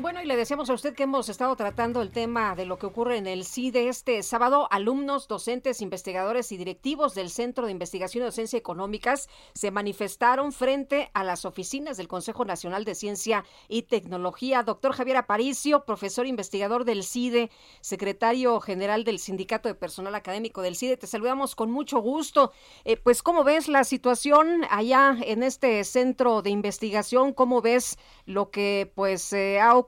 Bueno, y le decíamos a usted que hemos estado tratando el tema de lo que ocurre en el CIDE este sábado. Alumnos, docentes, investigadores y directivos del Centro de Investigación y Docencia Económicas se manifestaron frente a las oficinas del Consejo Nacional de Ciencia y Tecnología. Doctor Javier Aparicio, profesor investigador del CIDE, secretario general del Sindicato de Personal Académico del CIDE, te saludamos con mucho gusto. Eh, pues, ¿cómo ves la situación allá en este centro de investigación? ¿Cómo ves lo que pues eh, ha ocurrido?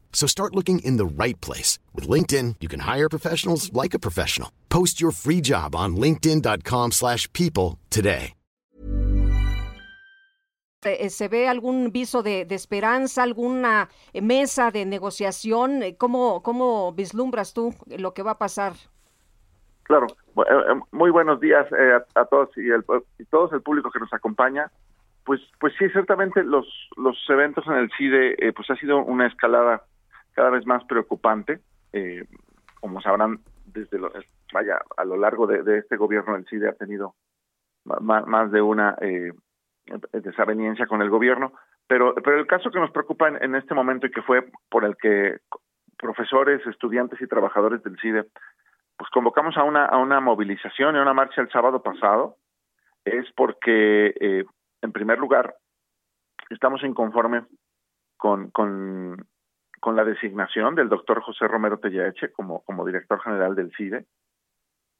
So start looking in the right place. With LinkedIn, you can hire professionals like a professional. Post your free job on linkedin.com slash people today. Eh, ¿Se ve algún viso de, de esperanza, alguna mesa de negociación? ¿Cómo, ¿Cómo vislumbras tú lo que va a pasar? Claro, eh, muy buenos días eh, a, a, todos y, el, y todos el público que nos acompaña. Pues, pues sí, ciertamente los, los eventos en el CIDE, eh, pues ha sido una escalada cada vez más preocupante. Eh, como sabrán, desde lo, vaya, a lo largo de, este gobierno el CIDE ha tenido más, de una eh, desaveniencia con el gobierno, pero, pero el caso que nos preocupa en, en, este momento y que fue por el que profesores, estudiantes y trabajadores del CIDE, pues convocamos a una, a una movilización y a una marcha el sábado pasado, es porque, eh, en primer lugar, estamos inconformes con, con con la designación del doctor José Romero Tellaeche como, director general del CIDE.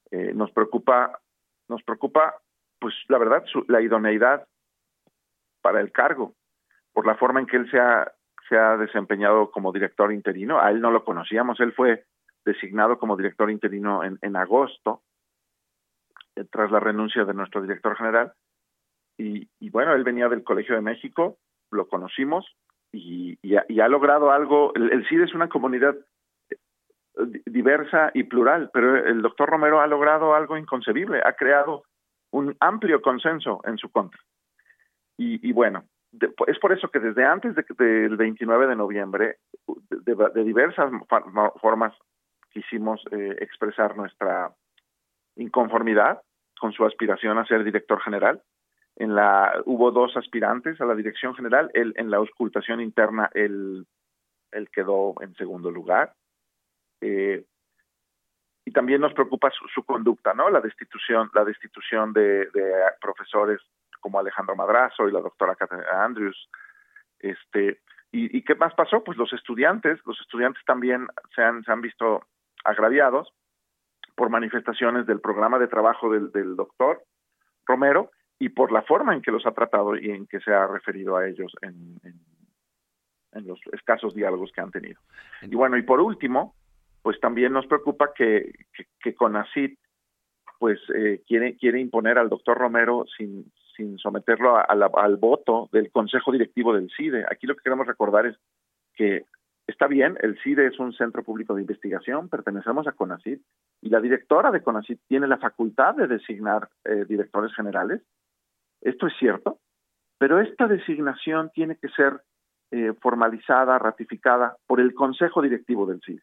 Eh, nos preocupa, nos preocupa, pues la verdad, su, la idoneidad para el cargo, por la forma en que él se ha, se ha desempeñado como director interino. A él no lo conocíamos, él fue designado como director interino en, en agosto, eh, tras la renuncia de nuestro director general. Y, y bueno, él venía del Colegio de México, lo conocimos, y, y, ha, y ha, logrado algo. El, CID es una comunidad eh, diversa y plural, pero el doctor Romero ha logrado algo inconcebible, ha creado un amplio consenso en su contra. Y, y bueno, de, es por eso que desde antes de, del 29 de noviembre, de, de diversas formas quisimos eh, expresar nuestra inconformidad con su aspiración a ser director general en la hubo dos aspirantes a la dirección general, él en la auscultación interna él, él quedó en segundo lugar. Eh, y también nos preocupa su, conducta, ¿no? La destitución, la destitución de, de, profesores como Alejandro Madrazo y la doctora Catherine Andrews. Este, y, y, qué más pasó? Pues los estudiantes, los estudiantes también se han, se han visto agraviados por manifestaciones del programa de trabajo del, del doctor Romero y por la forma en que los ha tratado y en que se ha referido a ellos en, en, los escasos diálogos que han tenido. Y bueno, y por último, pues también nos preocupa que, que, CONACIT pues eh, quiere, quiere imponer al doctor Romero sin, sin someterlo a, a la, al voto del Consejo Directivo del CIDE. Aquí lo que queremos recordar es que está bien, el CIDE es un centro público de investigación, pertenecemos a CONACIT y la directora de CONACIT tiene la facultad de designar eh, directores generales esto es cierto, pero esta designación tiene que ser eh, formalizada, ratificada por el Consejo Directivo del CID,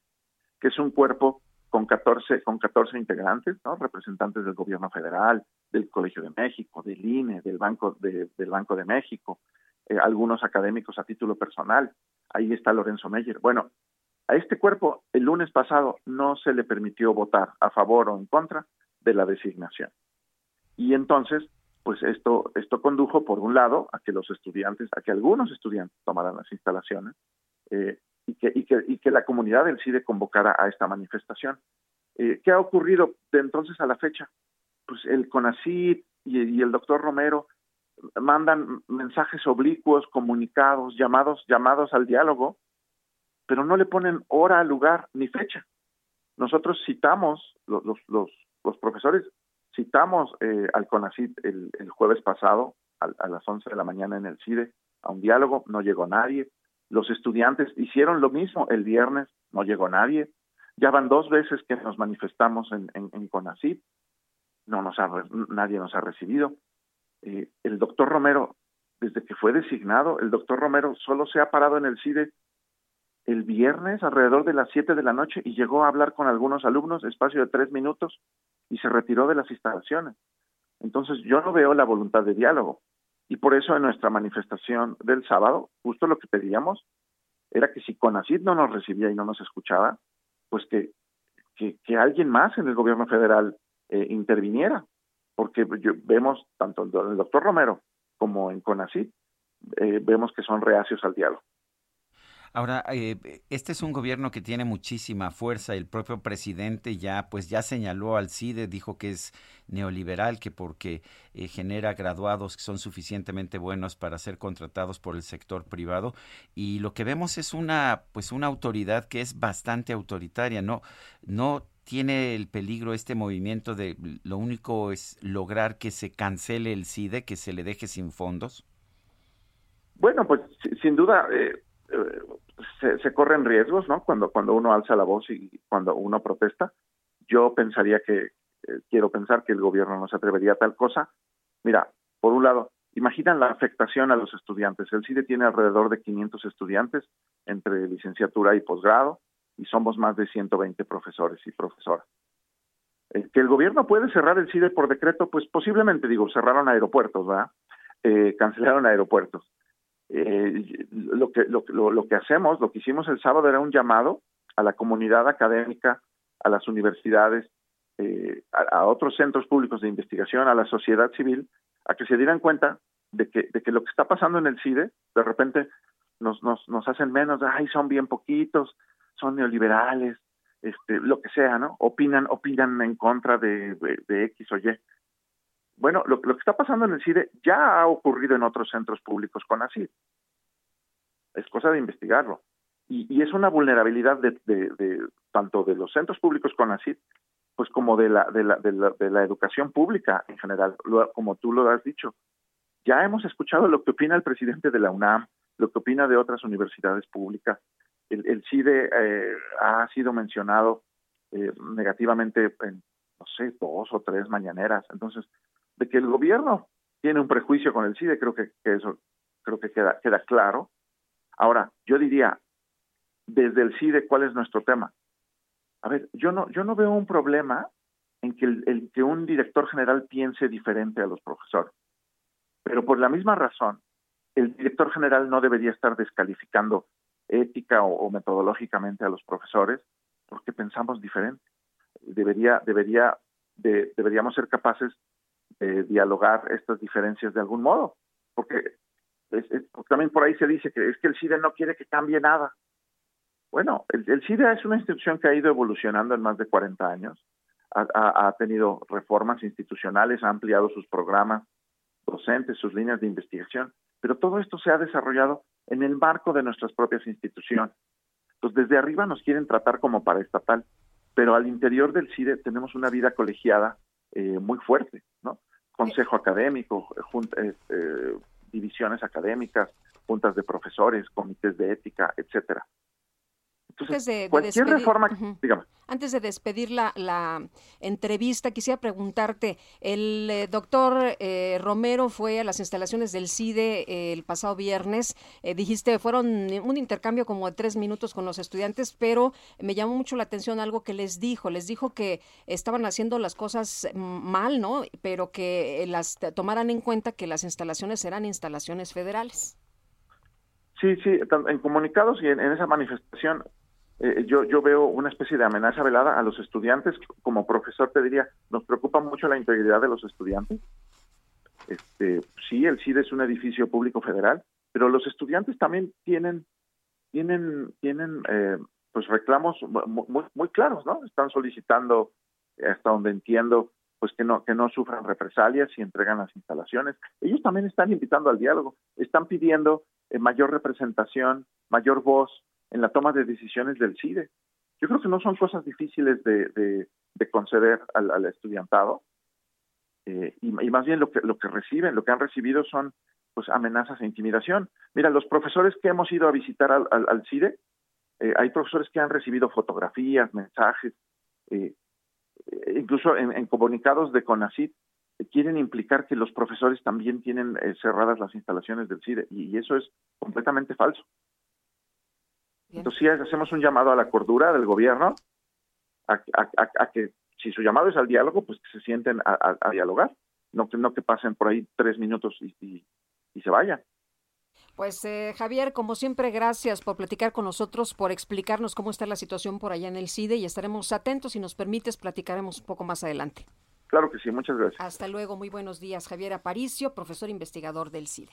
que es un cuerpo con 14, con 14 integrantes, ¿no? representantes del Gobierno Federal, del Colegio de México, del INE, del Banco de, del Banco de México, eh, algunos académicos a título personal. Ahí está Lorenzo Meyer. Bueno, a este cuerpo el lunes pasado no se le permitió votar a favor o en contra de la designación. Y entonces pues esto, esto condujo, por un lado, a que los estudiantes, a que algunos estudiantes tomaran las instalaciones, eh, y, que, y, que, y que la comunidad del CIDE convocara a esta manifestación. Eh, ¿Qué ha ocurrido de entonces a la fecha? Pues el CONACID y, el doctor Romero mandan mensajes oblicuos, comunicados, llamados, llamados al diálogo, pero no le ponen hora, lugar ni fecha. Nosotros citamos, los, los, los, profesores citamos eh, al CONACIT el, jueves pasado a, a, las 11 de la mañana en el CIDE a un diálogo, no llegó nadie. Los estudiantes hicieron lo mismo el viernes, no llegó nadie. Ya van dos veces que nos manifestamos en, en, en CONACIT, no nos ha, nadie nos ha recibido. Eh, el doctor Romero, desde que fue designado, el doctor Romero solo se ha parado en el CIDE el viernes alrededor de las 7 de la noche y llegó a hablar con algunos alumnos, espacio de tres minutos, y se retiró de las instalaciones. Entonces yo no veo la voluntad de diálogo. Y por eso en nuestra manifestación del sábado, justo lo que pedíamos era que si CONACID no nos recibía y no nos escuchaba, pues que, que, alguien más en el gobierno federal eh, interviniera, porque vemos tanto el doctor Romero como en CONACID, eh, vemos que son reacios al diálogo. Ahora, eh, este es un gobierno que tiene muchísima fuerza. El propio presidente ya, pues, ya señaló al CIDE, dijo que es neoliberal, que porque eh, genera graduados que son suficientemente buenos para ser contratados por el sector privado. Y lo que vemos es una, pues, una autoridad que es bastante autoritaria. No, no tiene el peligro este movimiento de lo único es lograr que se cancele el CIDE, que se le deje sin fondos? Bueno, pues sin duda eh, eh, se, se, corren riesgos, ¿no? Cuando cuando uno alza la voz y cuando uno protesta, yo pensaría que eh, quiero pensar que el gobierno no se atrevería a tal cosa. Mira, por un lado, imaginan la afectación a los estudiantes. El CIDE tiene alrededor de 500 estudiantes entre licenciatura y posgrado y somos más de 120 profesores y profesoras. Eh, que el gobierno puede cerrar el CIDE por decreto, pues posiblemente, digo, cerraron aeropuertos, ¿verdad? Eh, cancelaron aeropuertos. Eh, lo, que, lo, lo, lo que hacemos, lo que hicimos el sábado era un llamado a la comunidad académica, a las universidades, eh, a, otros centros públicos de investigación, a la sociedad civil, a que se dieran cuenta de que, de que lo que está pasando en el CIDE, de repente nos, nos, nos hacen menos, ay, son bien poquitos, son neoliberales, este, lo que sea, ¿no? Opinan, opinan en contra de X o Y. Bueno, lo, lo, que está pasando en el CIDE ya ha ocurrido en otros centros públicos con ACID. Es cosa de investigarlo. Y, y es una vulnerabilidad de, tanto de los centros públicos con ACID, pues como de la, de la, de la, de la educación pública en general, como tú lo has dicho. Ya hemos escuchado lo que opina el presidente de la UNAM, lo que opina de otras universidades públicas, el, el CIDE eh, ha sido mencionado eh, negativamente en, no sé, dos o tres mañaneras. Entonces, de que el gobierno tiene un prejuicio con el CIDE, creo que, eso creo que queda, queda claro. Ahora, yo diría, desde el CIDE, ¿cuál es nuestro tema? A ver, yo no, yo no veo un problema en que, el, que un director general piense diferente a los profesores. Pero por la misma razón, el director general no debería estar descalificando ética o, o, metodológicamente a los profesores porque pensamos diferente. Debería, debería, de, deberíamos ser capaces de dialogar estas diferencias de algún modo, porque, es, también por ahí se dice que es que el CIDE no quiere que cambie nada. Bueno, el, CIDE es una institución que ha ido evolucionando en más de 40 años, ha, ha, ha tenido reformas institucionales, ha ampliado sus programas docentes, sus líneas de investigación, pero todo esto se ha desarrollado en el marco de nuestras propias instituciones. Entonces, desde arriba nos quieren tratar como paraestatal, pero al interior del CIDE tenemos una vida colegiada eh, muy fuerte, ¿no? Consejo académico, junta, eh, divisiones académicas, juntas de profesores, comités de ética, etcétera. Entonces, de, de cualquier despedir, reforma, uh -huh. dígame. Antes de despedir la, entrevista, quisiera preguntarte, el eh, doctor eh, Romero fue a las instalaciones del CIDE eh, el pasado viernes, eh, dijiste, fueron un intercambio como de tres minutos con los estudiantes, pero me llamó mucho la atención algo que les dijo, les dijo que estaban haciendo las cosas mal, ¿no? Pero que las tomaran en cuenta que las instalaciones eran instalaciones federales. Sí, sí, en comunicados y en esa manifestación eh, yo, yo veo una especie de amenaza velada a los estudiantes. Como profesor te diría, nos preocupa mucho la integridad de los estudiantes. Este, sí, el CIDE es un edificio público federal, pero los estudiantes también tienen tienen tienen eh, pues reclamos muy, muy claros, ¿no? Están solicitando, hasta donde entiendo, pues que no que no sufran represalias y entregan las instalaciones. Ellos también están invitando al diálogo, están pidiendo eh, mayor representación, mayor voz en la toma de decisiones del CIDE. Yo creo que no son cosas difíciles de, de, conceder al, estudiantado eh, y, más bien lo que lo que reciben, lo que han recibido son pues amenazas e intimidación. Mira, los profesores que hemos ido a visitar al, al, CIDE, eh, hay profesores que han recibido fotografías, mensajes, eh, incluso en, comunicados de CONACIT quieren implicar que los profesores también tienen cerradas las instalaciones del CIDE y, eso es completamente falso. Entonces sí hacemos un llamado a la cordura del gobierno a, que si su llamado es al diálogo, pues que se sienten a, dialogar, no que, no que pasen por ahí tres minutos y, se vayan. Pues eh, Javier, como siempre, gracias por platicar con nosotros, por explicarnos cómo está la situación por allá en el CIDE y estaremos atentos. Si nos permites, platicaremos un poco más adelante. Claro que sí, muchas gracias. Hasta luego, muy buenos días. Javier Aparicio, profesor investigador del CIDE.